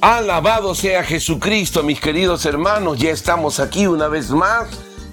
Alabado sea Jesucristo, mis queridos hermanos. Ya estamos aquí una vez más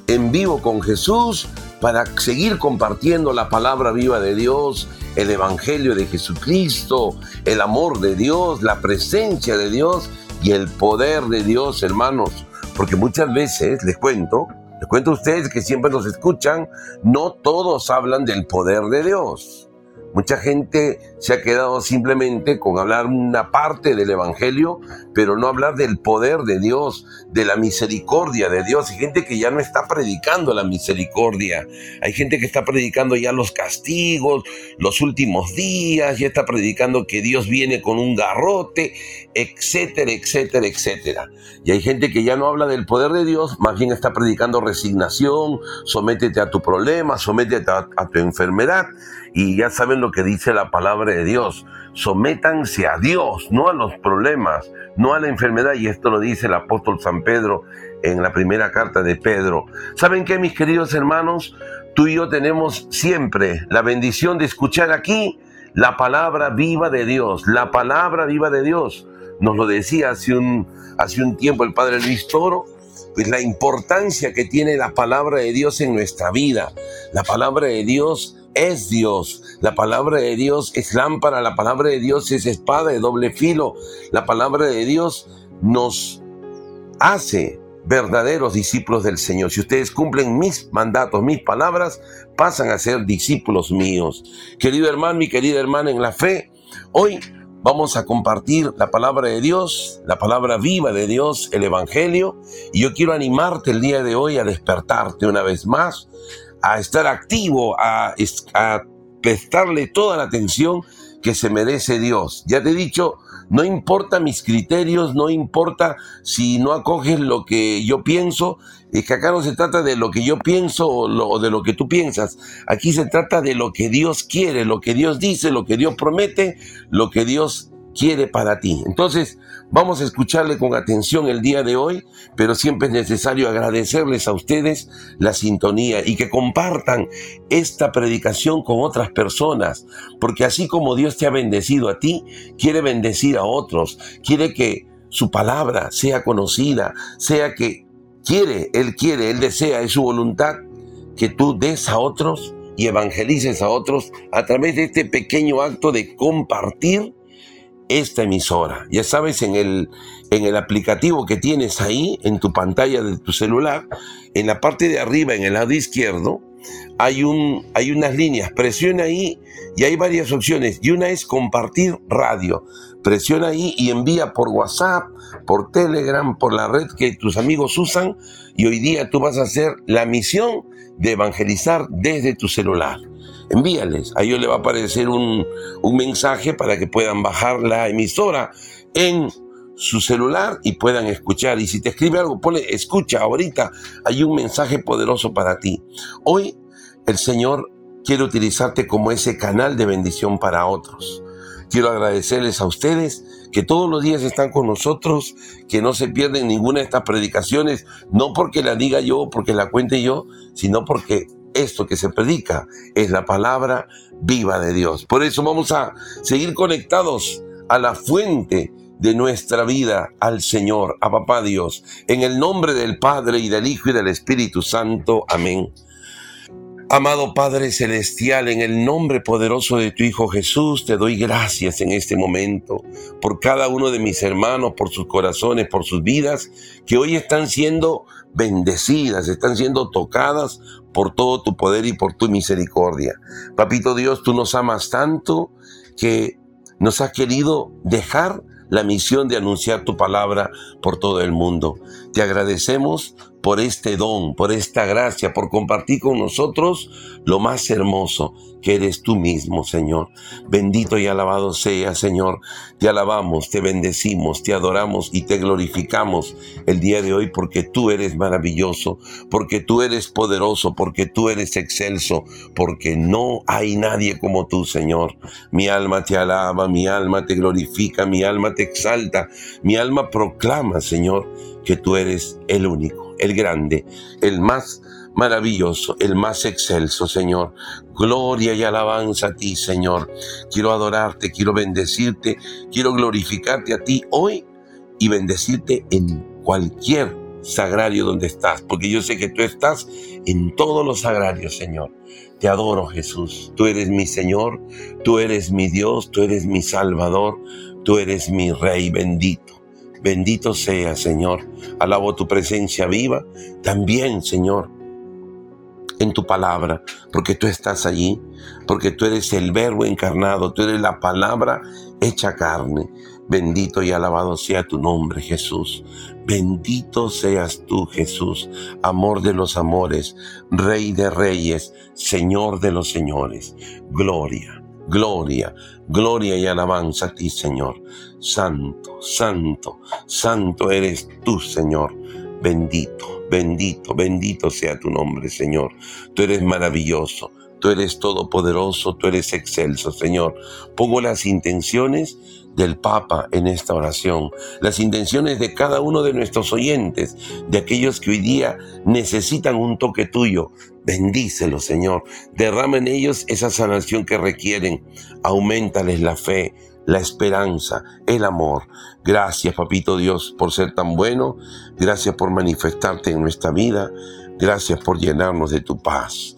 en vivo con Jesús para seguir compartiendo la palabra viva de Dios, el Evangelio de Jesucristo, el amor de Dios, la presencia de Dios y el poder de Dios, hermanos. Porque muchas veces, les cuento, les cuento a ustedes que siempre nos escuchan, no todos hablan del poder de Dios. Mucha gente se ha quedado simplemente con hablar una parte del Evangelio, pero no hablar del poder de Dios, de la misericordia de Dios. Hay gente que ya no está predicando la misericordia. Hay gente que está predicando ya los castigos, los últimos días, ya está predicando que Dios viene con un garrote, etcétera, etcétera, etcétera. Y hay gente que ya no habla del poder de Dios, más bien está predicando resignación, sométete a tu problema, sométete a, tu enfermedad y ya saben lo que dice la palabra de Dios. Sométanse a Dios, no a los problemas, no a la enfermedad. Y esto lo dice el apóstol San Pedro en la primera carta de Pedro. ¿Saben qué, mis queridos hermanos? Tú y yo tenemos siempre la bendición de escuchar aquí la palabra viva de Dios, la palabra viva de Dios. Nos lo decía hace un, hace un tiempo el padre Luis Toro, pues la importancia que tiene la palabra de Dios en nuestra vida. La palabra de Dios es Dios. La palabra de Dios es lámpara, la palabra de Dios es espada de doble filo. La palabra de Dios nos hace verdaderos discípulos del Señor. Si ustedes cumplen mis mandatos, mis palabras, pasan a ser discípulos míos. Querido hermano, mi querida hermana en la fe, hoy vamos a compartir la palabra de Dios, la palabra viva de Dios, el Evangelio, y yo quiero animarte el día de hoy a despertarte una vez más a estar activo, a, prestarle toda la atención que se merece Dios. Ya te he dicho, no importa mis criterios, no importa si no acoges lo que yo pienso, es que acá no se trata de lo que yo pienso o, de lo que tú piensas. Aquí se trata de lo que Dios quiere, lo que Dios dice, lo que Dios promete, lo que Dios quiere para ti. Entonces, vamos a escucharle con atención el día de hoy, pero siempre es necesario agradecerles a ustedes la sintonía y que compartan esta predicación con otras personas, porque así como Dios te ha bendecido a ti, quiere bendecir a otros, quiere que su palabra sea conocida, sea que quiere, Él quiere, Él desea, es su voluntad que tú des a otros y evangelices a otros a través de este pequeño acto de compartir esta emisora. Ya sabes, en el, en el aplicativo que tienes ahí, en tu pantalla de tu celular, en la parte de arriba, en el lado izquierdo, hay, un, hay unas líneas. Presiona ahí y hay varias opciones. Y una es compartir radio. Presiona ahí y envía por WhatsApp, por Telegram, por la red que tus amigos usan. Y hoy día tú vas a hacer la misión de evangelizar desde tu celular envíales. A ellos le va a aparecer un, mensaje para que puedan bajar la emisora en su celular y puedan escuchar. Y si te escribe algo, ponle, escucha ahorita, hay un mensaje poderoso para ti. Hoy el Señor quiere utilizarte como ese canal de bendición para otros. Quiero agradecerles a ustedes que todos los días están con nosotros, que no se pierden ninguna de estas predicaciones, no porque la diga yo, porque la cuente yo, sino porque esto que se predica es la palabra viva de Dios. Por eso vamos a seguir conectados a la fuente de nuestra vida, al Señor, a Papá Dios, en el nombre del Padre y del Hijo y del Espíritu Santo. Amén. Amado Padre Celestial, en el nombre poderoso de tu Hijo Jesús, te doy gracias en este momento por cada uno de mis hermanos, por sus corazones, por sus vidas, que hoy están siendo bendecidas, están siendo tocadas por todo tu poder y por tu misericordia. Papito Dios, tú nos amas tanto que nos has querido dejar la misión de anunciar tu palabra por todo el mundo. Te agradecemos por este don, por esta gracia, por compartir con nosotros lo más hermoso que eres tú mismo, Señor. Bendito y alabado sea, Señor. Te alabamos, te bendecimos, te adoramos y te glorificamos el día de hoy porque tú eres maravilloso, porque tú eres poderoso, porque tú eres excelso, porque no hay nadie como tú, Señor. Mi alma te alaba, mi alma te glorifica, mi alma te exalta, mi alma proclama, Señor, que tú eres el único el grande, el más maravilloso, el más excelso, Señor. Gloria y alabanza a ti, Señor. Quiero adorarte, quiero bendecirte, quiero glorificarte a ti hoy y bendecirte en cualquier sagrario donde estás, porque yo sé que tú estás en todos los sagrarios, Señor. Te adoro, Jesús. Tú eres mi Señor, tú eres mi Dios, tú eres mi Salvador, tú eres mi Rey bendito. Bendito sea, Señor. Alabo tu presencia viva. También, Señor, en tu palabra, porque tú estás allí, porque tú eres el verbo encarnado, tú eres la palabra hecha carne. Bendito y alabado sea tu nombre, Jesús. Bendito seas tú, Jesús, amor de los amores, Rey de reyes, Señor de los señores. Gloria, gloria, gloria y alabanza a ti, Señor. Santo, santo, santo eres tú, Señor. Bendito, bendito, bendito sea tu nombre, Señor. Tú eres maravilloso, tú eres todopoderoso, tú eres excelso, Señor. Pongo las intenciones del Papa en esta oración, las intenciones de cada uno de nuestros oyentes, de aquellos que hoy día necesitan un toque tuyo. Bendícelos, Señor. Derrama en ellos esa sanación que requieren. Aumentales la fe, la esperanza, el amor. Gracias, Papito Dios, por ser tan bueno. Gracias por manifestarte en nuestra vida. Gracias por llenarnos de tu paz.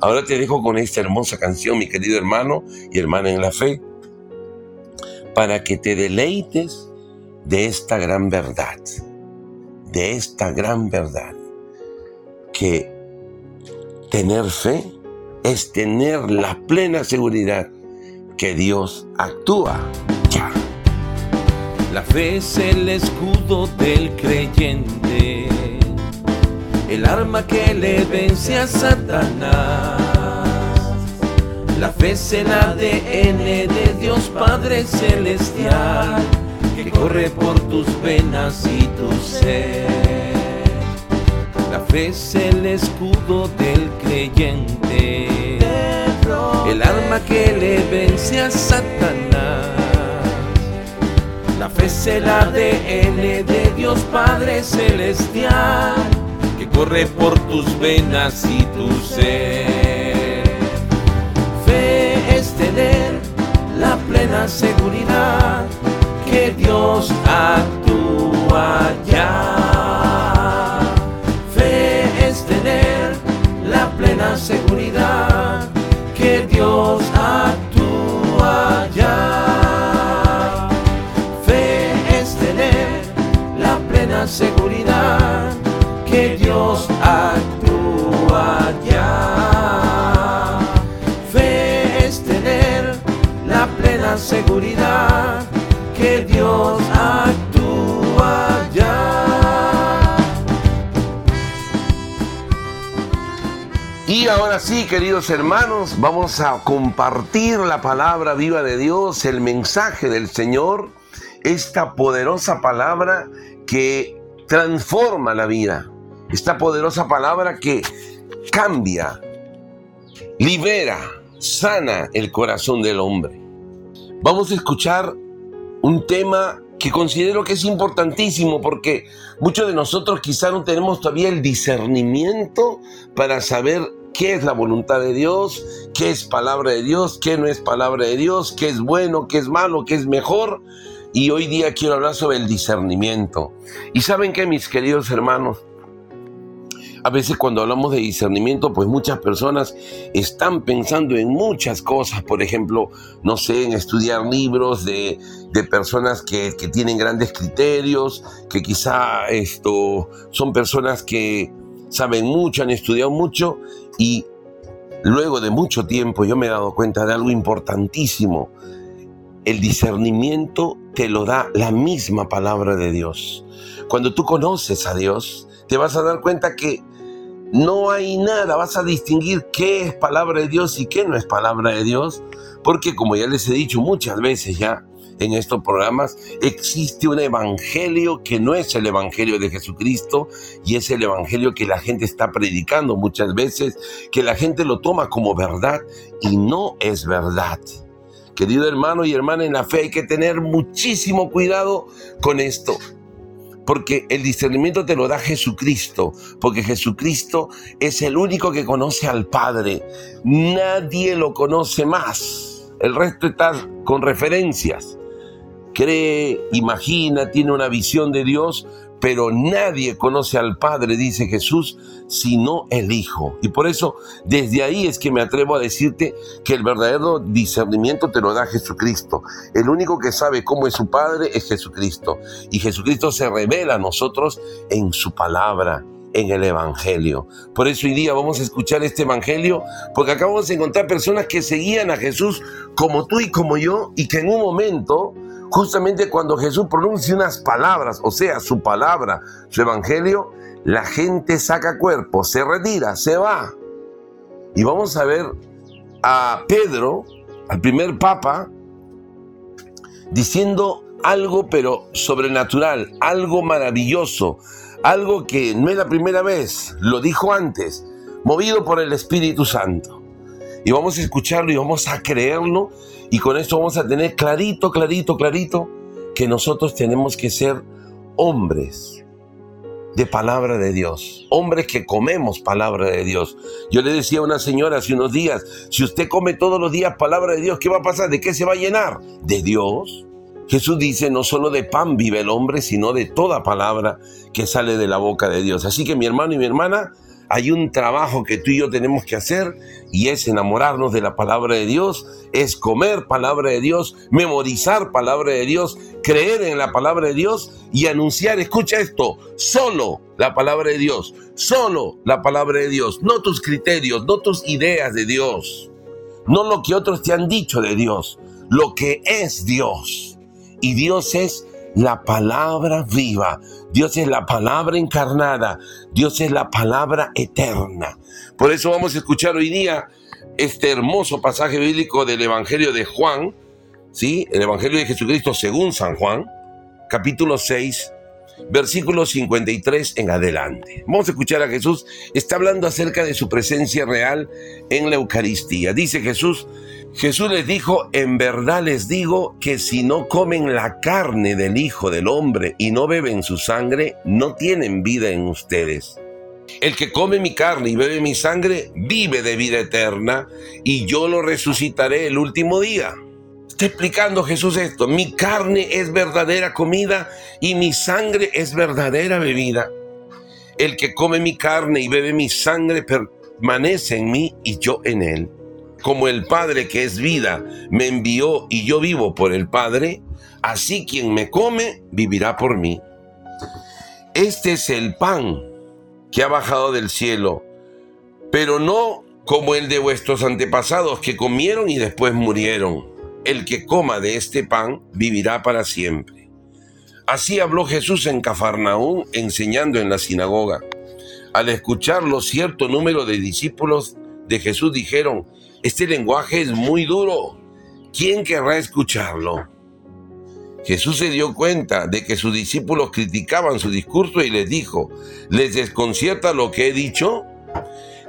Ahora te dejo con esta hermosa canción, mi querido hermano y hermana en la fe, para que te deleites de esta gran verdad, de esta gran verdad, que tener fe es tener la plena seguridad que Dios actúa ya. La fe es el escudo del creyente el arma que le vence a Satanás. La fe es el ADN de Dios Padre Celestial, que corre por tus venas y tu ser. La fe es el escudo del creyente, el arma que le vence a Satanás. La fe es el ADN de Dios Padre Celestial corre por tus venas y tu ser. Fe es tener la plena seguridad que Dios actúa ya. Fe es tener la plena seguridad que Dios actúa actúa. Fe es tener la plena seguridad que Dios actúa ya. Y ahora sí, queridos hermanos, vamos a compartir la palabra viva de Dios, el mensaje del Señor, esta poderosa palabra que transforma la vida esta poderosa palabra que cambia, libera, sana el corazón del hombre. Vamos a escuchar un tema que considero que es importantísimo porque muchos de nosotros quizá no tenemos todavía el discernimiento para saber qué es la voluntad de Dios, qué es palabra de Dios, qué no es palabra de Dios, qué es bueno, qué es malo, qué es mejor. Y hoy día quiero hablar sobre el discernimiento. Y saben que mis queridos hermanos, A veces cuando hablamos de discernimiento, pues muchas personas están pensando en muchas cosas, por ejemplo, no sé, en estudiar libros de, personas que, que, tienen grandes criterios, que quizá esto son personas que saben mucho, han estudiado mucho y luego de mucho tiempo yo me he dado cuenta de algo importantísimo. El discernimiento te lo da la misma palabra de Dios. Cuando tú conoces a Dios, te vas a dar cuenta que no hay nada, vas a distinguir qué es palabra de Dios y qué no es palabra de Dios, porque como ya les he dicho muchas veces ya en estos programas, existe un evangelio que no es el evangelio de Jesucristo y es el evangelio que la gente está predicando muchas veces, que la gente lo toma como verdad y no es verdad. Querido hermano y hermana en la fe, hay que tener muchísimo cuidado con esto porque el discernimiento te lo da Jesucristo, porque Jesucristo es el único que conoce al Padre. Nadie lo conoce más. El resto está con referencias. Cree, imagina, tiene una visión de Dios, pero nadie conoce al Padre, dice Jesús, sino el Hijo. Y por eso, desde ahí es que me atrevo a decirte que el verdadero discernimiento te lo da Jesucristo. El único que sabe cómo es su Padre es Jesucristo. Y Jesucristo se revela a nosotros en su palabra en el Evangelio. Por eso hoy día vamos a escuchar este Evangelio, porque acá a encontrar personas que seguían a Jesús como tú y como yo, y que en un momento Justamente cuando Jesús pronuncia unas palabras, o sea, su palabra, su evangelio, la gente saca cuerpo, se retira, se va. Y vamos a ver a Pedro, al primer papa, diciendo algo pero sobrenatural, algo maravilloso, algo que no es la primera vez, lo dijo antes, movido por el Espíritu Santo. Y vamos a escucharlo y vamos a creerlo y con esto vamos a tener clarito, clarito, clarito que nosotros tenemos que ser hombres de palabra de Dios, hombres que comemos palabra de Dios. Yo le decía a una señora hace unos días, si usted come todos los días palabra de Dios, ¿qué va a pasar? ¿De qué se va a llenar? ¿De Dios? Jesús dice, no solo de pan vive el hombre, sino de toda palabra que sale de la boca de Dios. Así que mi hermano y mi hermana, hay un trabajo que tú y yo tenemos que hacer y es enamorarnos de la palabra de Dios, es comer palabra de Dios, memorizar palabra de Dios, creer en la palabra de Dios y anunciar, escucha esto, solo la palabra de Dios, solo la palabra de Dios, no tus criterios, no tus ideas de Dios, no lo que otros te han dicho de Dios, lo que es Dios. Y Dios es la palabra viva. Dios es la palabra encarnada. Dios es la palabra eterna. Por eso vamos a escuchar hoy día este hermoso pasaje bíblico del Evangelio de Juan, ¿sí? El Evangelio de Jesucristo según San Juan, capítulo 6, versículo 53 en adelante. Vamos a escuchar a Jesús. Está hablando acerca de su presencia real en la Eucaristía. Dice Jesús, Jesús les dijo, en verdad les digo que si no comen la carne del Hijo del Hombre y no beben su sangre, no tienen vida en ustedes. El que come mi carne y bebe mi sangre, vive de vida eterna, y yo lo resucitaré el último día. Está explicando Jesús esto, mi carne es verdadera comida y mi sangre es verdadera bebida. El que come mi carne y bebe mi sangre permanece en mí y yo en él como el Padre que es vida me envió y yo vivo por el Padre, así quien me come vivirá por mí. Este es el pan que ha bajado del cielo, pero no como el de vuestros antepasados que comieron y después murieron. El que coma de este pan vivirá para siempre. Así habló Jesús en Cafarnaún enseñando en la sinagoga. Al escucharlo, cierto número de discípulos de Jesús dijeron, este lenguaje es muy duro. ¿Quién querrá escucharlo? Jesús se dio cuenta de que sus discípulos criticaban su discurso y les dijo, ¿les desconcierta lo que he dicho?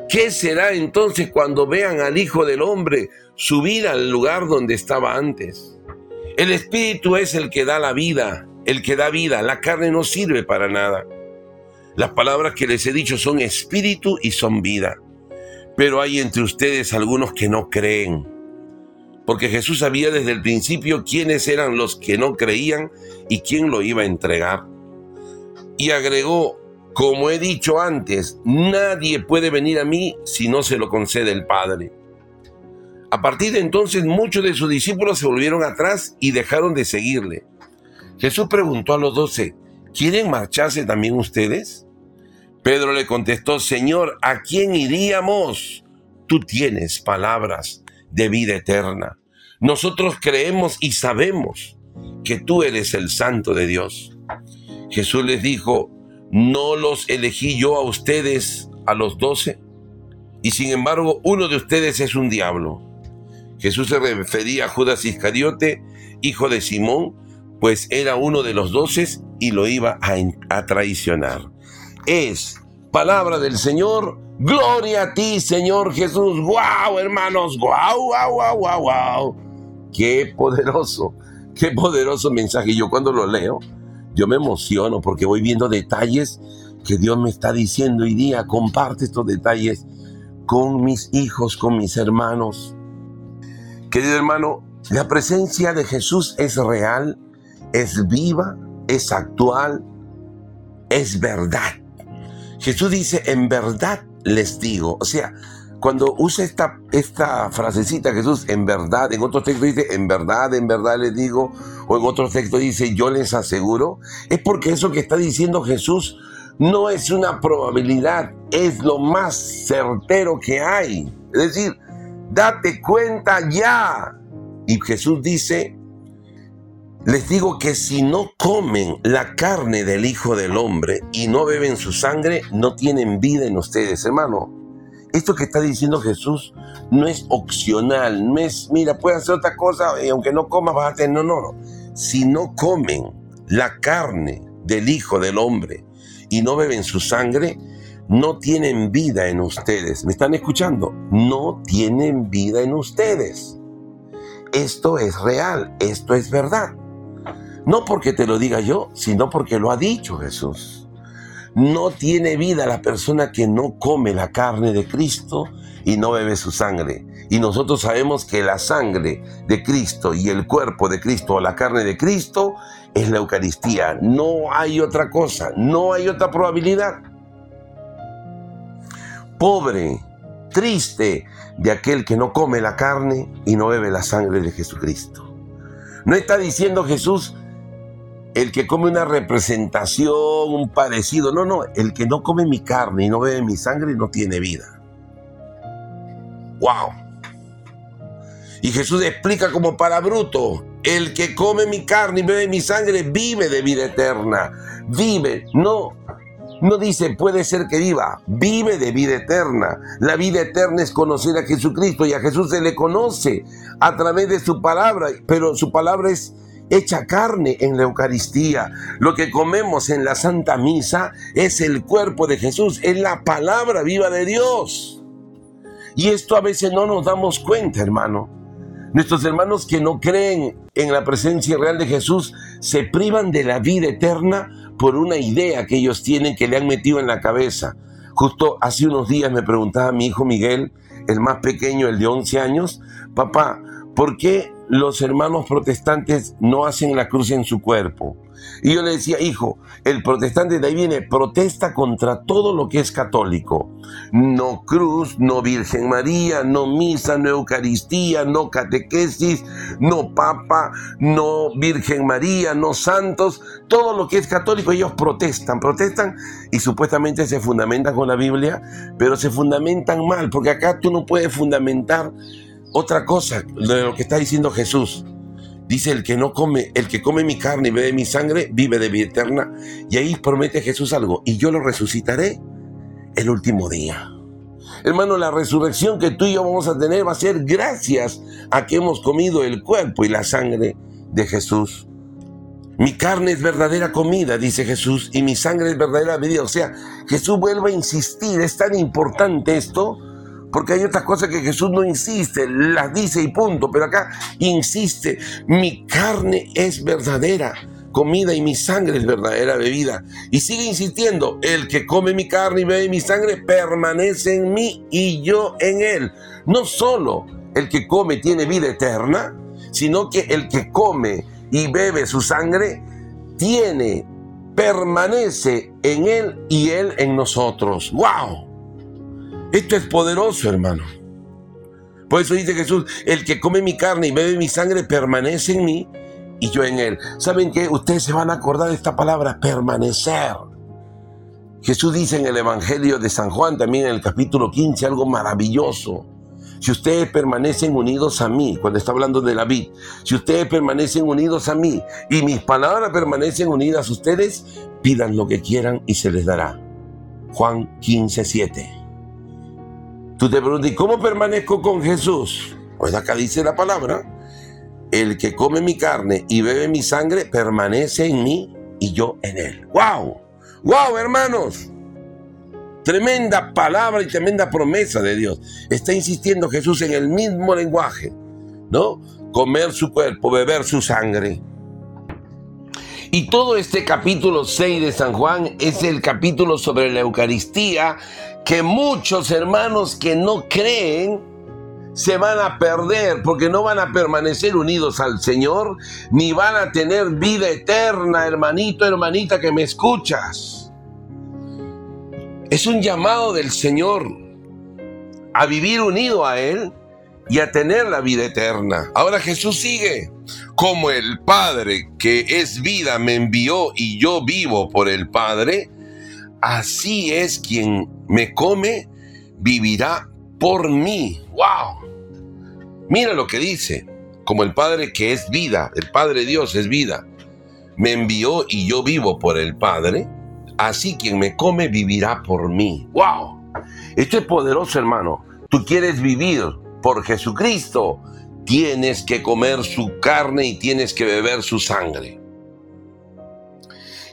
¿Qué será entonces cuando vean al Hijo del Hombre subir al lugar donde estaba antes? El Espíritu es el que da la vida, el que da vida, la carne no sirve para nada. Las palabras que les he dicho son espíritu y son vida pero hay entre ustedes algunos que no creen. Porque Jesús sabía desde el principio quiénes eran los que no creían y quién lo iba a entregar. Y agregó, como he dicho antes, nadie puede venir a mí si no se lo concede el Padre. A partir de entonces muchos de sus discípulos se volvieron atrás y dejaron de seguirle. Jesús preguntó a los doce, ¿quieren marcharse también ustedes? Pedro le contestó, Señor, ¿a quién iríamos? Tú tienes palabras de vida eterna. Nosotros creemos y sabemos que tú eres el santo de Dios. Jesús les dijo, ¿no los elegí yo a ustedes, a los doce? Y sin embargo, uno de ustedes es un diablo. Jesús se refería a Judas Iscariote, hijo de Simón, pues era uno de los doce y lo iba a, traicionar. Es palabra del Señor. Gloria a ti, Señor Jesús. ¡Guau, hermanos! ¡Guau, guau, guau, guau, guau! ¡Qué poderoso! ¡Qué poderoso mensaje! Yo cuando lo leo, yo me emociono porque voy viendo detalles que Dios me está diciendo hoy día. Comparte estos detalles con mis hijos, con mis hermanos. Querido hermano, la presencia de Jesús es real, es viva, es actual, es verdad. Jesús dice, en verdad les digo. O sea, cuando usa esta, esta frasecita Jesús, en verdad, en otro texto dice, en verdad, en verdad les digo, o en otro texto dice, yo les aseguro, es porque eso que está diciendo Jesús no es una probabilidad, es lo más certero que hay. Es decir, date cuenta ya. Y Jesús dice, les digo que si no comen la carne del Hijo del Hombre y no beben su sangre, no tienen vida en ustedes, hermano. Esto que está diciendo Jesús no es opcional, no es, mira, puedes hacer otra cosa y aunque no comas vas no, no, no. Si no comen la carne del Hijo del Hombre y no beben su sangre, no tienen vida en ustedes. ¿Me están escuchando? No tienen vida en ustedes. Esto es real, esto es verdad. No porque te lo diga yo, sino porque lo ha dicho Jesús. No tiene vida la persona que no come la carne de Cristo y no bebe su sangre. Y nosotros sabemos que la sangre de Cristo y el cuerpo de Cristo o la carne de Cristo es la Eucaristía. No hay otra cosa, no hay otra probabilidad pobre, triste de aquel que no come la carne y no bebe la sangre de Jesucristo. No está diciendo Jesús el que come una representación, un parecido. No, no, el que no come mi carne y no bebe mi sangre no tiene vida. ¡Wow! Y Jesús explica como para bruto, el que come mi carne y bebe mi sangre vive de vida eterna. Vive, no no dice puede ser que viva, vive de vida eterna. La vida eterna es conocer a Jesucristo y a Jesús se le conoce a través de su palabra, pero su palabra es hecha carne en la Eucaristía. Lo que comemos en la Santa Misa es el cuerpo de Jesús, es la palabra viva de Dios. Y esto a veces no nos damos cuenta, hermano. Nuestros hermanos que no creen en la presencia real de Jesús se privan de la vida eterna por una idea que ellos tienen que le han metido en la cabeza. Justo hace unos días me preguntaba mi hijo Miguel, el más pequeño, el de 11 años, papá, ¿por qué los hermanos protestantes no hacen la cruz en su cuerpo? Y yo le decía, hijo, el protestante de ahí viene, protesta contra todo lo que es católico. No cruz, no Virgen María, no misa, no Eucaristía, no catequesis, no papa, no Virgen María, no santos. Todo lo que es católico ellos protestan, protestan y supuestamente se fundamentan con la Biblia, pero se fundamentan mal, porque acá tú no puedes fundamentar otra cosa de lo que está diciendo Jesús. Dice el que no come, el que come mi carne y bebe mi sangre, vive de vida eterna. Y ahí promete Jesús algo, y yo lo resucitaré el último día. Hermano, la resurrección que tú y yo vamos a tener va a ser gracias a que hemos comido el cuerpo y la sangre de Jesús. Mi carne es verdadera comida, dice Jesús, y mi sangre es verdadera bebida. O sea, Jesús vuelve a insistir, es tan importante esto porque hay otras cosas que Jesús no insiste, las dice y punto, pero acá insiste, mi carne es verdadera comida y mi sangre es verdadera bebida. Y sigue insistiendo, el que come mi carne y bebe mi sangre permanece en mí y yo en él. No solo el que come tiene vida eterna, sino que el que come y bebe su sangre tiene permanece en Él y Él en nosotros. ¡Wow! Esto es poderoso, hermano. Por eso dice Jesús, el que come mi carne y bebe mi sangre permanece en mí y yo en Él. ¿Saben qué? Ustedes se van a acordar de esta palabra, permanecer. Jesús dice en el Evangelio de San Juan, también en el capítulo 15, algo maravilloso. Si ustedes permanecen unidos a mí, cuando está hablando de la vid, si ustedes permanecen unidos a mí y mis palabras permanecen unidas a ustedes, pidan lo que quieran y se les dará. Juan 15, 7. Tú te preguntas, ¿y cómo permanezco con Jesús? Pues acá dice la palabra, el que come mi carne y bebe mi sangre permanece en mí y yo en él. ¡Wow! ¡Wow, hermanos! Tremenda palabra y tremenda promesa de Dios. Está insistiendo Jesús en el mismo lenguaje, ¿no? Comer su cuerpo, beber su sangre. Y todo este capítulo 6 de San Juan es el capítulo sobre la Eucaristía que muchos hermanos que no creen se van a perder porque no van a permanecer unidos al Señor ni van a tener vida eterna, hermanito, hermanita que me escuchas. Es un llamado del Señor a vivir unido a Él y a tener la vida eterna. Ahora Jesús sigue, como el Padre que es vida me envió y yo vivo por el Padre, así es quien me come, vivirá por mí. ¡Wow! Mira lo que dice, como el Padre que es vida, el Padre Dios es vida, me envió y yo vivo por el Padre, así quien me come vivirá por mí. ¡Wow! Esto es poderoso, hermano. Tú quieres vivir por Jesucristo, tienes que comer su carne y tienes que beber su sangre.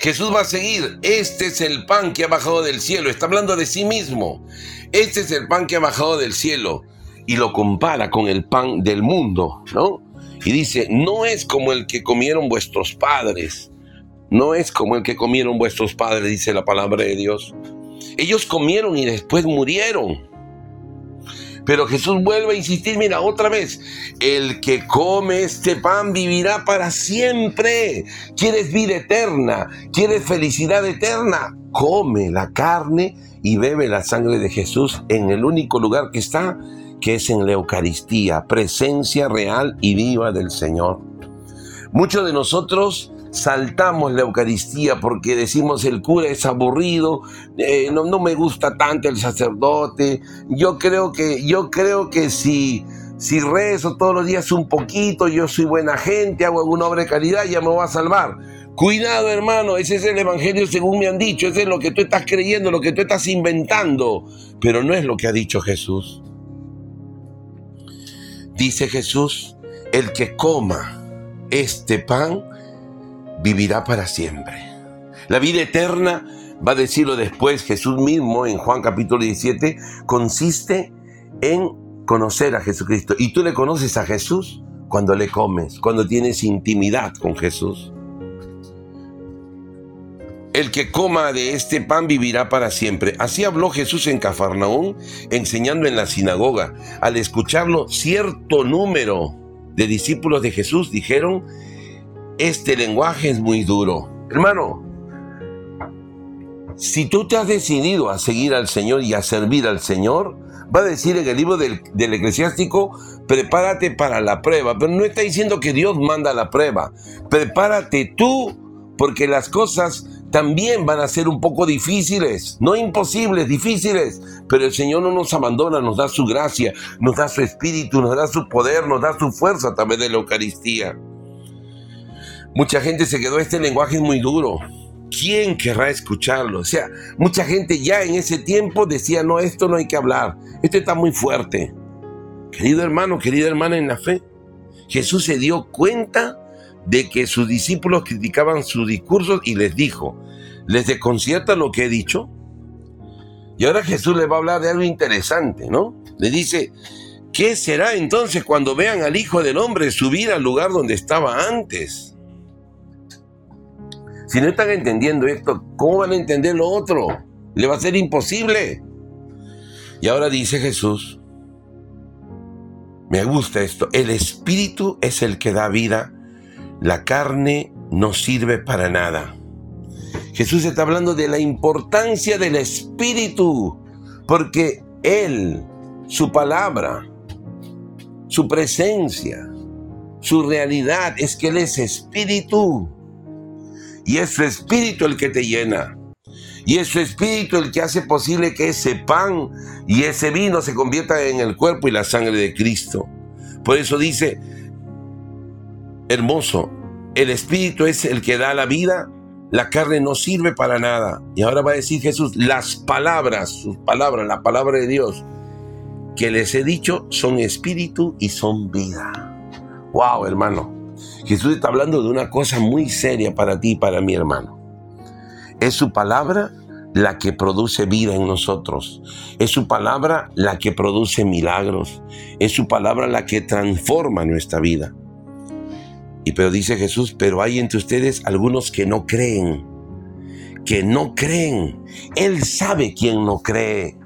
Jesús va a seguir, este es el pan que ha bajado del cielo, está hablando de sí mismo, este es el pan que ha bajado del cielo y lo compara con el pan del mundo, ¿no? Y dice, no es como el que comieron vuestros padres, no es como el que comieron vuestros padres, dice la palabra de Dios. Ellos comieron y después murieron. Pero Jesús vuelve a insistir, mira, otra vez, el que come este pan vivirá para siempre. ¿Quieres vida eterna? ¿Quieres felicidad eterna? Come la carne y bebe la sangre de Jesús en el único lugar que está, que es en la Eucaristía, presencia real y viva del Señor. Muchos de nosotros saltamos la Eucaristía porque decimos el cura es aburrido, eh, no, no, me gusta tanto el sacerdote. Yo creo que, yo creo que si, si rezo todos los días un poquito, yo soy buena gente, hago alguna obra de caridad, ya me va a salvar. Cuidado hermano, ese es el Evangelio según me han dicho, ese es lo que tú estás creyendo, lo que tú estás inventando, pero no es lo que ha dicho Jesús. Dice Jesús, el que coma este pan, vivirá para siempre. La vida eterna, va a decirlo después Jesús mismo en Juan capítulo 17, consiste en conocer a Jesucristo. Y tú le conoces a Jesús cuando le comes, cuando tienes intimidad con Jesús. El que coma de este pan vivirá para siempre. Así habló Jesús en Cafarnaún, enseñando en la sinagoga. Al escucharlo, cierto número de discípulos de Jesús dijeron, este lenguaje es muy duro. Hermano, si tú te has decidido a seguir al Señor y a servir al Señor, va a decir en el libro del, eclesiástico, prepárate para la prueba, pero no está diciendo que Dios manda la prueba. Prepárate tú, porque las cosas también van a ser un poco difíciles, no imposibles, difíciles, pero el Señor no nos abandona, nos da su gracia, nos da su espíritu, nos da su poder, nos da su fuerza a través de la Eucaristía. Mucha gente se quedó, este lenguaje es muy duro. ¿Quién querrá escucharlo? O sea, mucha gente ya en ese tiempo decía, no, esto no hay que hablar, esto está muy fuerte. Querido hermano, querida hermana en la fe, Jesús se dio cuenta de que sus discípulos criticaban sus discursos y les dijo, ¿les desconcierta lo que he dicho? Y ahora Jesús les va a hablar de algo interesante, ¿no? Le dice, ¿qué será entonces cuando vean al Hijo del Hombre subir al lugar donde estaba antes? Si no están entendiendo esto, ¿cómo van a entender lo otro? Le va a ser imposible. Y ahora dice Jesús, me gusta esto, el espíritu es el que da vida, la carne no sirve para nada. Jesús está hablando de la importancia del Espíritu, porque Él, su palabra, su presencia, su realidad es que Él es Espíritu. Y es su Espíritu el que te llena. Y es su Espíritu el que hace posible que ese pan y ese vino se conviertan en el cuerpo y la sangre de Cristo. Por eso dice, hermoso, el Espíritu es el que da la vida, la carne no sirve para nada. Y ahora va a decir Jesús, las palabras, sus palabras, la palabra de Dios que les he dicho son espíritu y son vida. Wow, hermano. Jesús está hablando de una cosa muy seria para ti y para mi hermano. Es su palabra la que produce vida en nosotros. Es su palabra la que produce milagros. Es su palabra la que transforma nuestra vida. Y pero dice Jesús, pero hay entre ustedes algunos que no creen. Que no creen. Él sabe quién no cree.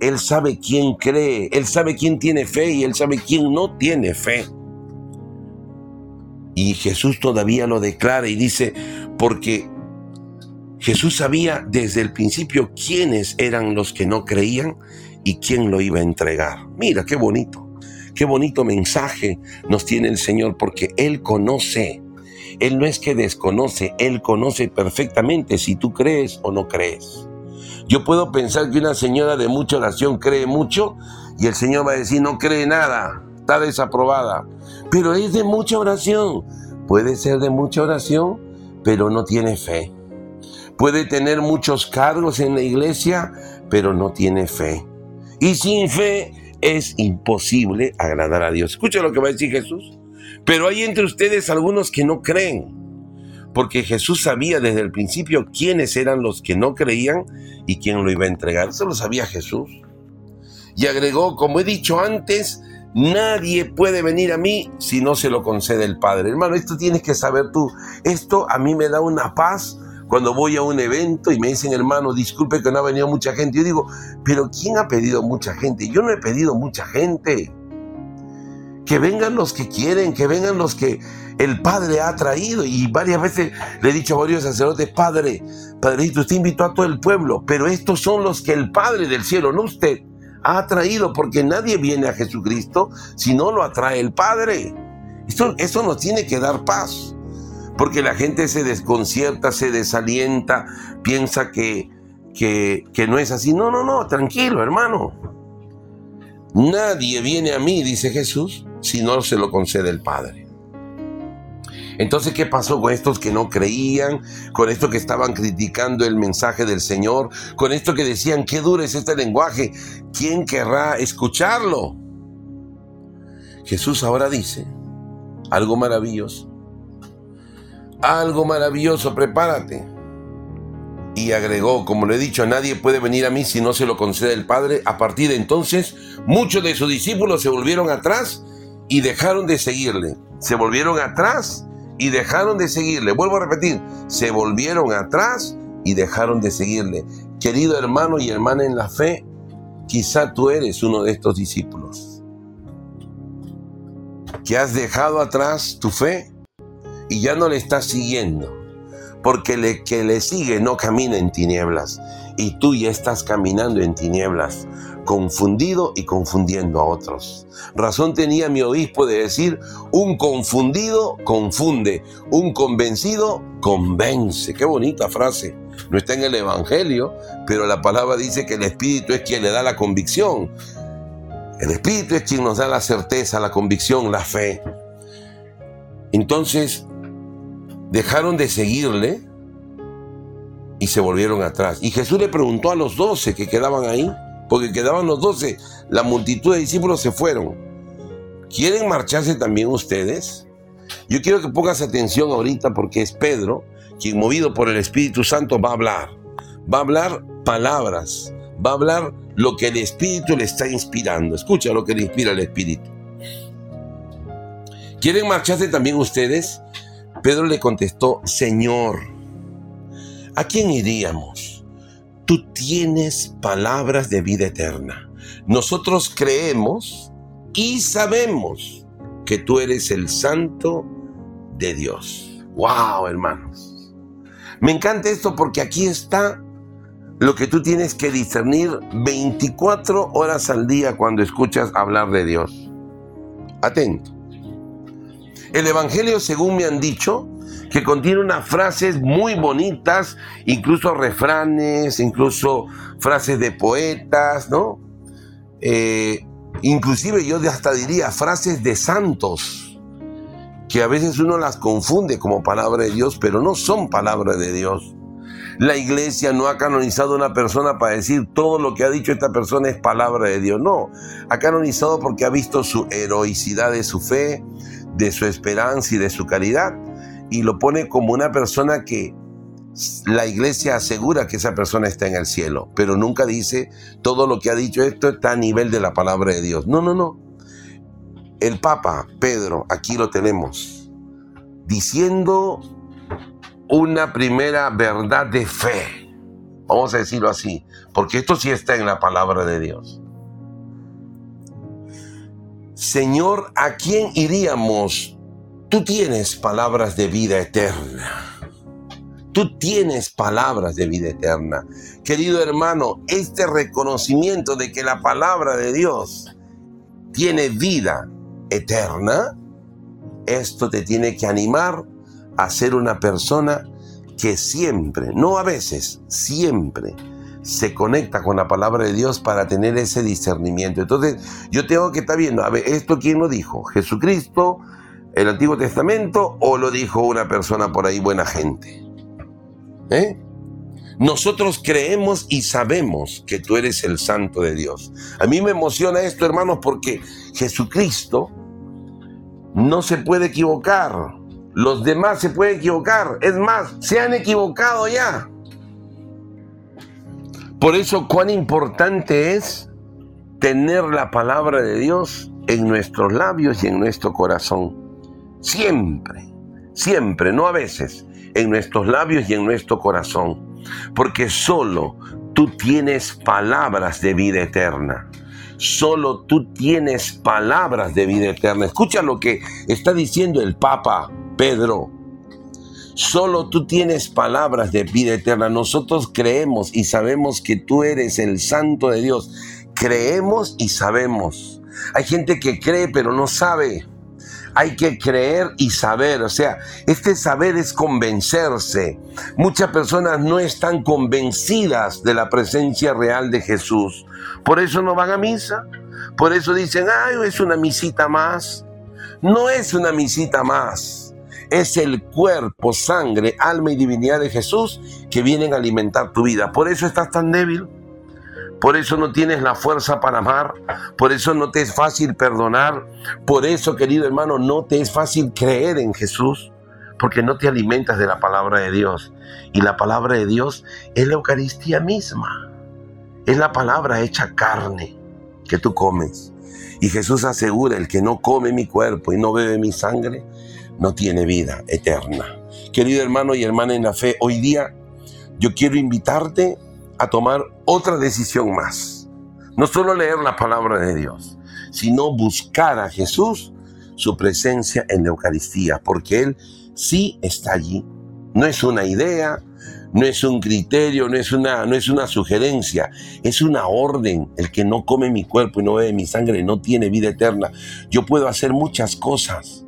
Él sabe quién cree. Él sabe quién tiene fe y él sabe quién no tiene fe. Y Jesús todavía lo declara y dice, porque Jesús sabía desde el principio quiénes eran los que no creían y quién lo iba a entregar. Mira, qué bonito, qué bonito mensaje nos tiene el Señor porque Él conoce. Él no es que desconoce, Él conoce perfectamente si tú crees o no crees. Yo puedo pensar que una señora de mucha oración cree mucho y el Señor va a decir no cree nada, está desaprobada. Pero es de mucha oración. Puede ser de mucha oración, pero no tiene fe. Puede tener muchos cargos en la iglesia, pero no tiene fe. Y sin fe es imposible agradar a Dios. Escucha lo que va a decir Jesús. Pero hay entre ustedes algunos que no creen. Porque Jesús sabía desde el principio quiénes eran los que no creían y quién lo iba a entregar. Eso lo sabía Jesús. Y agregó, como he dicho antes, Nadie puede venir a mí si no se lo concede el Padre. Hermano, esto tienes que saber tú. Esto a mí me da una paz cuando voy a un evento y me dicen, hermano, disculpe que no ha venido mucha gente, yo digo, pero ¿quién ha pedido mucha gente? Yo no he pedido mucha gente. Que vengan los que quieren, que vengan los que el Padre ha traído. Y varias veces le he dicho a varios sacerdotes, Padre, Padrecito, usted invitó a todo el pueblo, pero estos son los que el Padre del cielo, no usted, ha traído, porque nadie viene a Jesucristo si no lo atrae el Padre. Esto, eso nos tiene que dar paz porque la gente se desconcierta, se desalienta, piensa que, que, que no es así. No, no, no, tranquilo, hermano. Nadie viene a mí, dice Jesús, si no se lo concede el Padre. Entonces, ¿qué pasó con estos que no creían? Con estos que estaban criticando el mensaje del Señor, con estos que decían, qué duro es este lenguaje, ¿quién querrá escucharlo? Jesús ahora dice algo maravilloso algo maravilloso, prepárate. Y agregó, como le he dicho, nadie puede venir a mí si no se lo concede el Padre. A partir de entonces, muchos de sus discípulos se volvieron atrás y dejaron de seguirle. Se volvieron atrás y dejaron de seguirle. Vuelvo a repetir, se volvieron atrás y dejaron de seguirle. Querido hermano y hermana en la fe, quizá tú eres uno de estos discípulos. Que has dejado atrás tu fe y ya no le estás siguiendo. Porque el que le sigue no camina en tinieblas y tú ya estás caminando en tinieblas, confundido y confundiendo a otros. Razón tenía mi obispo de decir, un confundido confunde, un convencido convence. Qué bonita frase. No está en el Evangelio, pero la palabra dice que el Espíritu es quien le da la convicción. El Espíritu es quien nos da la certeza, la convicción, la fe. Entonces, dejaron de seguirle y se volvieron atrás. Y Jesús le preguntó a los doce que quedaban ahí, porque quedaban los doce, la multitud de discípulos se fueron. ¿Quieren marcharse también ustedes? Yo quiero que pongas atención ahorita porque es Pedro quien movido por el Espíritu Santo va a hablar. Va a hablar palabras, va a hablar lo que el Espíritu le está inspirando. Escucha lo que le inspira el Espíritu. ¿Quieren marcharse también ustedes? Pedro le contestó, Señor, ¿a quién iríamos? Tú tienes palabras de vida eterna. Nosotros creemos y sabemos que tú eres el santo de Dios. ¡Wow, hermanos! Me encanta esto porque aquí está lo que tú tienes que discernir 24 horas al día cuando escuchas hablar de Dios. Atento. El Evangelio, según me han dicho, que contiene unas frases muy bonitas, incluso refranes, incluso frases de poetas, ¿no? Eh, inclusive yo hasta diría frases de santos, que a veces uno las confunde como palabra de Dios, pero no son palabra de Dios. La iglesia no ha canonizado a una persona para decir todo lo que ha dicho esta persona es palabra de Dios. No, ha canonizado porque ha visto su heroicidad de su fe, de su esperanza y de su caridad. Y lo pone como una persona que la iglesia asegura que esa persona está en el cielo, pero nunca dice todo lo que ha dicho esto está a nivel de la palabra de Dios. No, no, no. El Papa Pedro, aquí lo tenemos, diciendo una primera verdad de fe. Vamos a decirlo así, porque esto sí está en la palabra de Dios. Señor, ¿a quién iríamos? Tú tienes palabras de vida eterna. Tú tienes palabras de vida eterna. Querido hermano, este reconocimiento de que la palabra de Dios tiene vida eterna, esto te tiene que animar a ser una persona que siempre, no a veces, siempre se conecta con la palabra de Dios para tener ese discernimiento. Entonces, yo tengo que estar viendo, a ver, ¿esto quién lo dijo? ¿Jesucristo, el Antiguo Testamento o lo dijo una persona por ahí buena gente? ¿Eh? Nosotros creemos y sabemos que tú eres el santo de Dios. A mí me emociona esto, hermanos, porque Jesucristo no se puede equivocar. Los demás se pueden equivocar. Es más, se han equivocado ya. Por eso cuán importante es tener la palabra de Dios en nuestros labios y en nuestro corazón. Siempre, siempre, no a veces, en nuestros labios y en nuestro corazón. Porque solo tú tienes palabras de vida eterna. Solo tú tienes palabras de vida eterna. Escucha lo que está diciendo el Papa Pedro, solo tú tienes palabras de vida eterna. Nosotros creemos y sabemos que tú eres el santo de Dios. Creemos y sabemos. Hay gente que cree pero no sabe. Hay que creer y saber. O sea, este saber es convencerse. Muchas personas no están convencidas de la presencia real de Jesús. Por eso no van a misa. Por eso dicen, ay, es una misita más. No es una misita más es el cuerpo, sangre, alma y divinidad de Jesús que vienen a alimentar tu vida. Por eso estás tan débil. Por eso no tienes la fuerza para amar. Por eso no te es fácil perdonar. Por eso, querido hermano, no te es fácil creer en Jesús. Porque no te alimentas de la palabra de Dios. Y la palabra de Dios es la Eucaristía misma. Es la palabra hecha carne que tú comes. Y Jesús asegura, el que no come mi cuerpo y no bebe mi sangre, no tiene vida eterna. Querido hermano y hermana en la fe, hoy día yo quiero invitarte a tomar otra decisión más. No solo leer la palabra de Dios, sino buscar a Jesús, su presencia en la Eucaristía, porque Él sí está allí. No es una idea, no es un criterio, no es una, no es una sugerencia, es una orden. El que no come mi cuerpo y no bebe mi sangre no tiene vida eterna. Yo puedo hacer muchas cosas,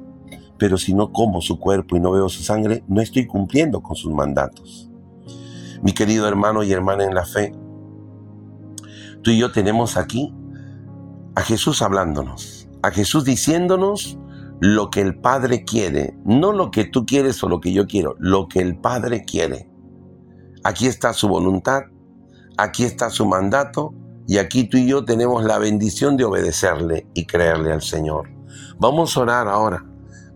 pero si no como su cuerpo y no veo su sangre, no estoy cumpliendo con sus mandatos. Mi querido hermano y hermana en la fe, tú y yo tenemos aquí a Jesús hablándonos, a Jesús diciéndonos lo que el Padre quiere, no lo que tú quieres o lo que yo quiero, lo que el Padre quiere. Aquí está su voluntad, aquí está su mandato y aquí tú y yo tenemos la bendición de obedecerle y creerle al Señor. Vamos a orar ahora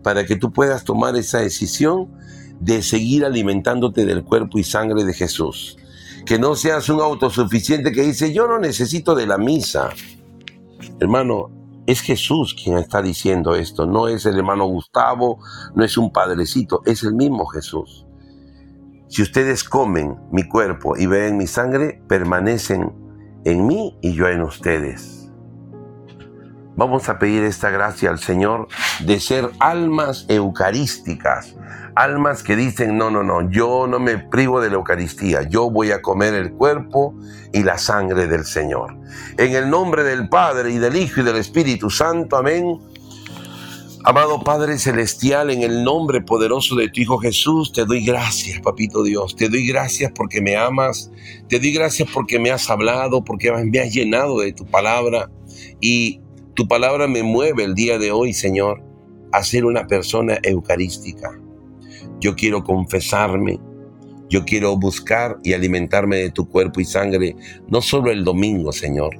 para que tú puedas tomar esa decisión de seguir alimentándote del cuerpo y sangre de Jesús. Que no seas un autosuficiente que dice, yo no necesito de la misa. Hermano, es Jesús quien está diciendo esto, no es el hermano Gustavo, no es un padrecito, es el mismo Jesús. Si ustedes comen mi cuerpo y beben mi sangre, permanecen en mí y yo en ustedes. Vamos a pedir esta gracia al Señor de ser almas eucarísticas, Almas que dicen, no, no, no, yo no me privo de la Eucaristía, yo voy a comer el cuerpo y la sangre del Señor. En el nombre del Padre y del Hijo y del Espíritu Santo, amén. Amado Padre Celestial, en el nombre poderoso de tu Hijo Jesús, te doy gracias, Papito Dios. Te doy gracias porque me amas. Te doy gracias porque me has hablado, porque me has llenado de tu palabra. Y tu palabra me mueve el día de hoy, Señor, a ser una persona eucarística. Yo quiero confesarme. Yo quiero buscar y alimentarme de tu cuerpo y sangre, no solo el domingo, Señor,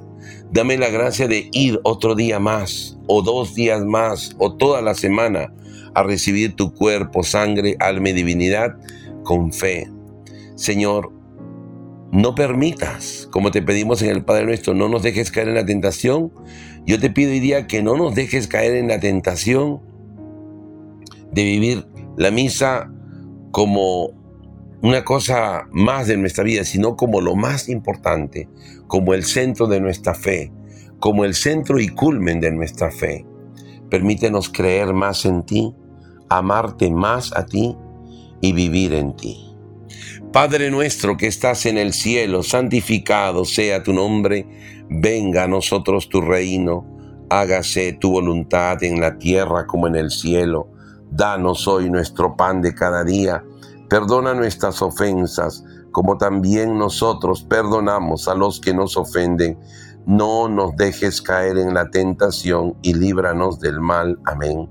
Dame la gracia de ir otro día más, o dos días más, o toda la semana a recibir tu cuerpo, sangre, alma y divinidad con fe. Señor, no permitas, como te pedimos en el Padre nuestro, no nos dejes caer en la tentación. Yo te pido hoy día que no nos dejes caer en la tentación de vivir la misa como una cosa más de nuestra vida, sino como lo más importante, como el centro de nuestra fe, como el centro y culmen de nuestra fe. Permítenos creer más en ti, amarte más a ti y vivir en ti. Padre nuestro que estás en el cielo, santificado sea tu nombre, venga a nosotros tu reino, hágase tu voluntad en la tierra como en el cielo. Danos hoy nuestro pan de cada día Perdona nuestras ofensas, como también nosotros perdonamos a los que nos ofenden. No nos dejes caer en la tentación y líbranos del mal. Amén.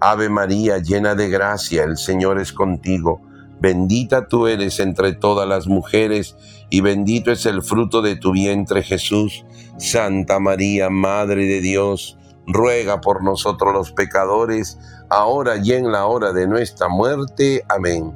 Ave María, llena de gracia, el Señor es contigo. Bendita tú eres entre todas las mujeres, y bendito es el fruto de tu vientre Jesús. Santa María, Madre de Dios, ruega por nosotros los pecadores, ahora y en la hora de nuestra muerte. Amén.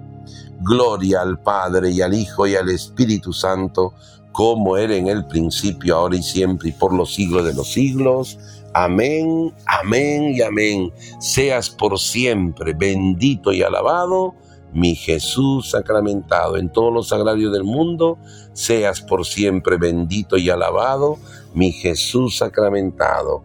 Gloria al Padre y al Hijo y al Espíritu Santo, como era en el principio, ahora y siempre, y por los siglos de los siglos. Amén, amén y amén. Seas por siempre bendito y alabado, mi Jesús sacramentado. En todos los sagrarios del mundo, seas por siempre bendito y alabado, mi Jesús sacramentado.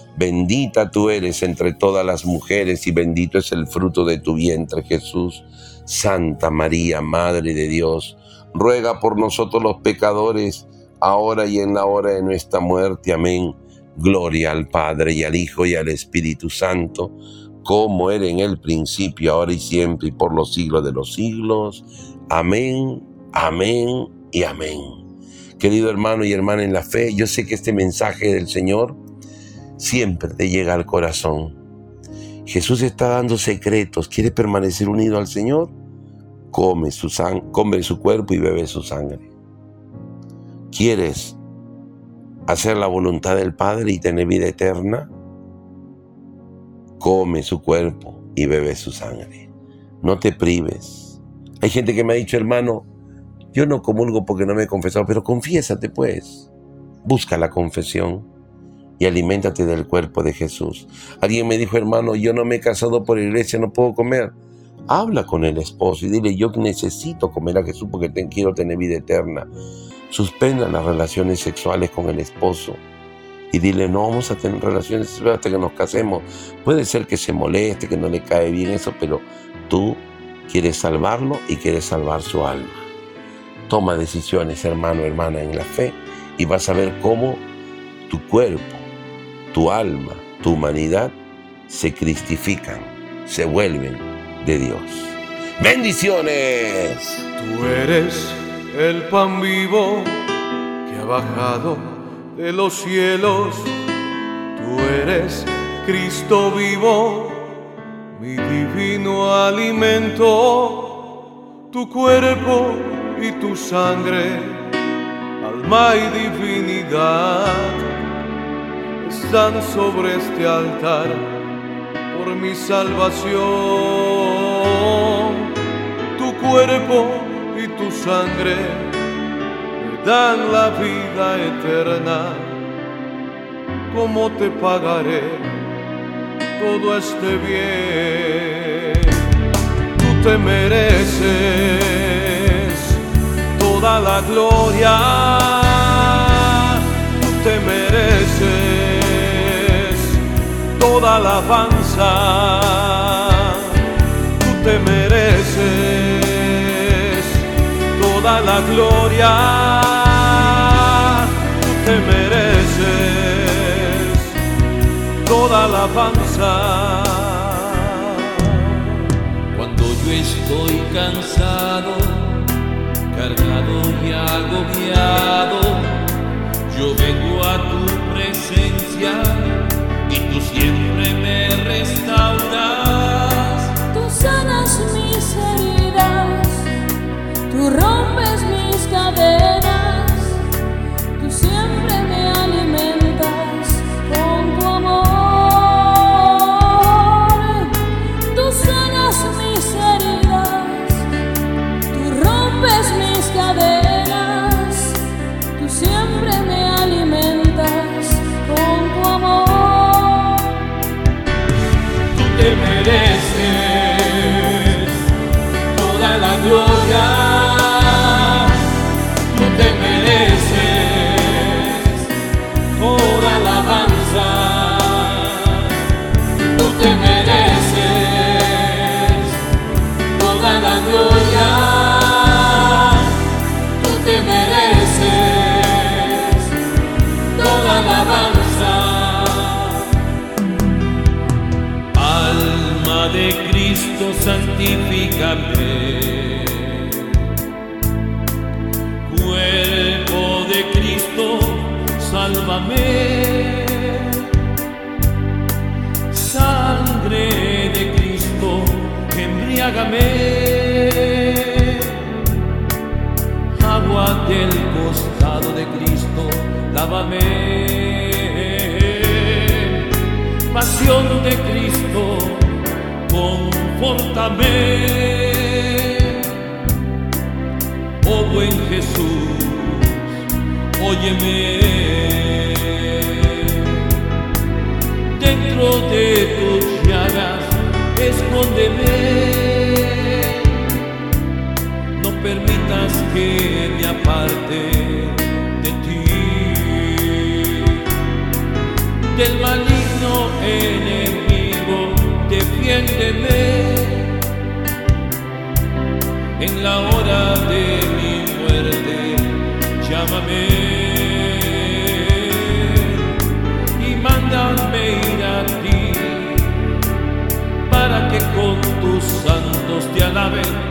Bendita tú eres entre todas las mujeres y bendito es el fruto de tu vientre, Jesús. Santa María, Madre de Dios, ruega por nosotros los pecadores, ahora y en la hora de nuestra muerte. Amén. Gloria al Padre y al Hijo y al Espíritu Santo, como era en el principio, ahora y siempre, y por los siglos de los siglos. Amén, amén y amén. Querido hermano y hermana en la fe, yo sé que este mensaje del Señor siempre te llega al corazón. Jesús está dando secretos. ¿Quieres permanecer unido al Señor? Come su, come su cuerpo y bebe su sangre. ¿Quieres hacer la voluntad del Padre y tener vida eterna? Come su cuerpo y bebe su sangre. No te prives. Hay gente que me ha dicho, hermano, yo no comulgo porque no me he confesado, pero confiésate pues. Busca la confesión y aliméntate del cuerpo de Jesús. Alguien me dijo, hermano, yo no me he casado por iglesia, no puedo comer. Habla con el esposo y dile, yo necesito comer a Jesús porque quiero tener vida eterna. Suspenda las relaciones sexuales con el esposo y dile, no vamos a tener relaciones sexuales hasta que nos casemos. Puede ser que se moleste, que no le cae bien eso, pero tú quieres salvarlo y quieres salvar su alma. Toma decisiones, hermano, hermana, en la fe y vas a ver cómo tu cuerpo tu alma, tu humanidad se cristifican, se vuelven de Dios. Bendiciones. Tú eres el pan vivo que ha bajado de los cielos. Tú eres Cristo vivo, mi divino alimento. Tu cuerpo y tu sangre, alma y divinidad están sobre este altar por mi salvación. Tu cuerpo y tu sangre me dan la vida eterna. ¿Cómo te pagaré todo este bien? Tú te mereces toda la gloria. Toda la alabanza. Tú te mereces toda la gloria. Tú te mereces toda la alabanza. Cuando yo estoy cansado, cargado y agobiado, yo vengo a tu presencia tú rompes mis cadenas, tú siempre me permitas que me aparte de ti. Del maligno enemigo, defiéndeme. En la hora de mi muerte, llámame. Y mándame ir a ti para que con tus santos te alaben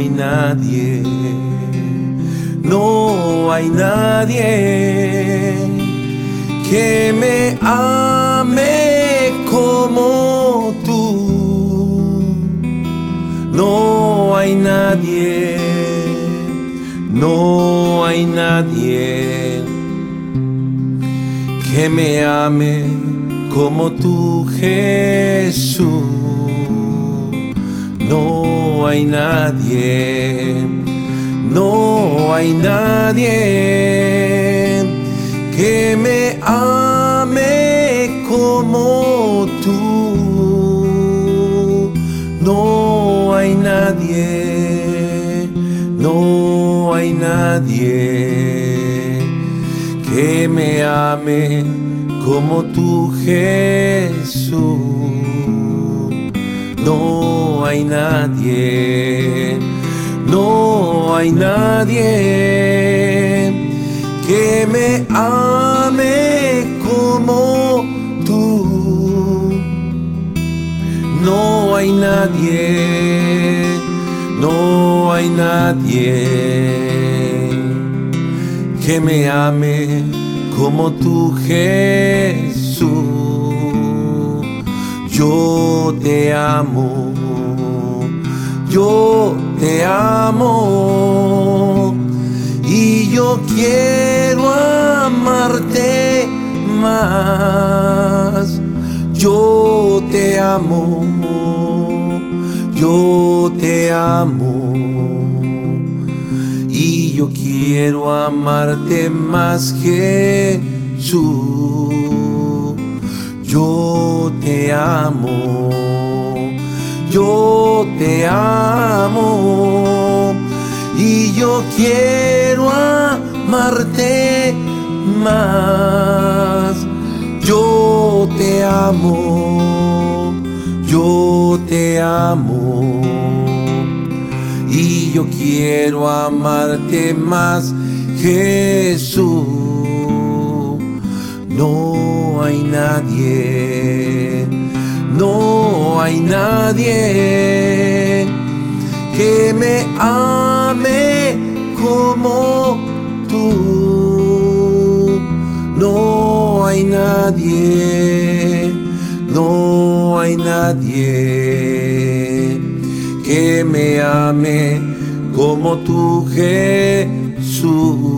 Hay nadie, no hay nadie que me ame como tú. No hay nadie, no hay nadie que me ame como tú, Jesús. No no hay nadie, no hay nadie que me ame como tú. No hay nadie, no hay nadie que me ame como tú, Jesús. No hay nadie, no hay nadie que me ame como tú. No hay nadie, no hay nadie que me ame como tú, Jesús. Yo te amo, yo te amo y yo quiero amarte más. Yo te amo, yo te amo y yo quiero amarte más Jesús. Yo te amo, yo te amo y yo quiero amarte más. Yo te amo, yo te amo y yo quiero amarte más, Jesús. No hay nadie, no hay nadie que me ame como tú. No hay nadie, no hay nadie que me ame como tú, Jesús.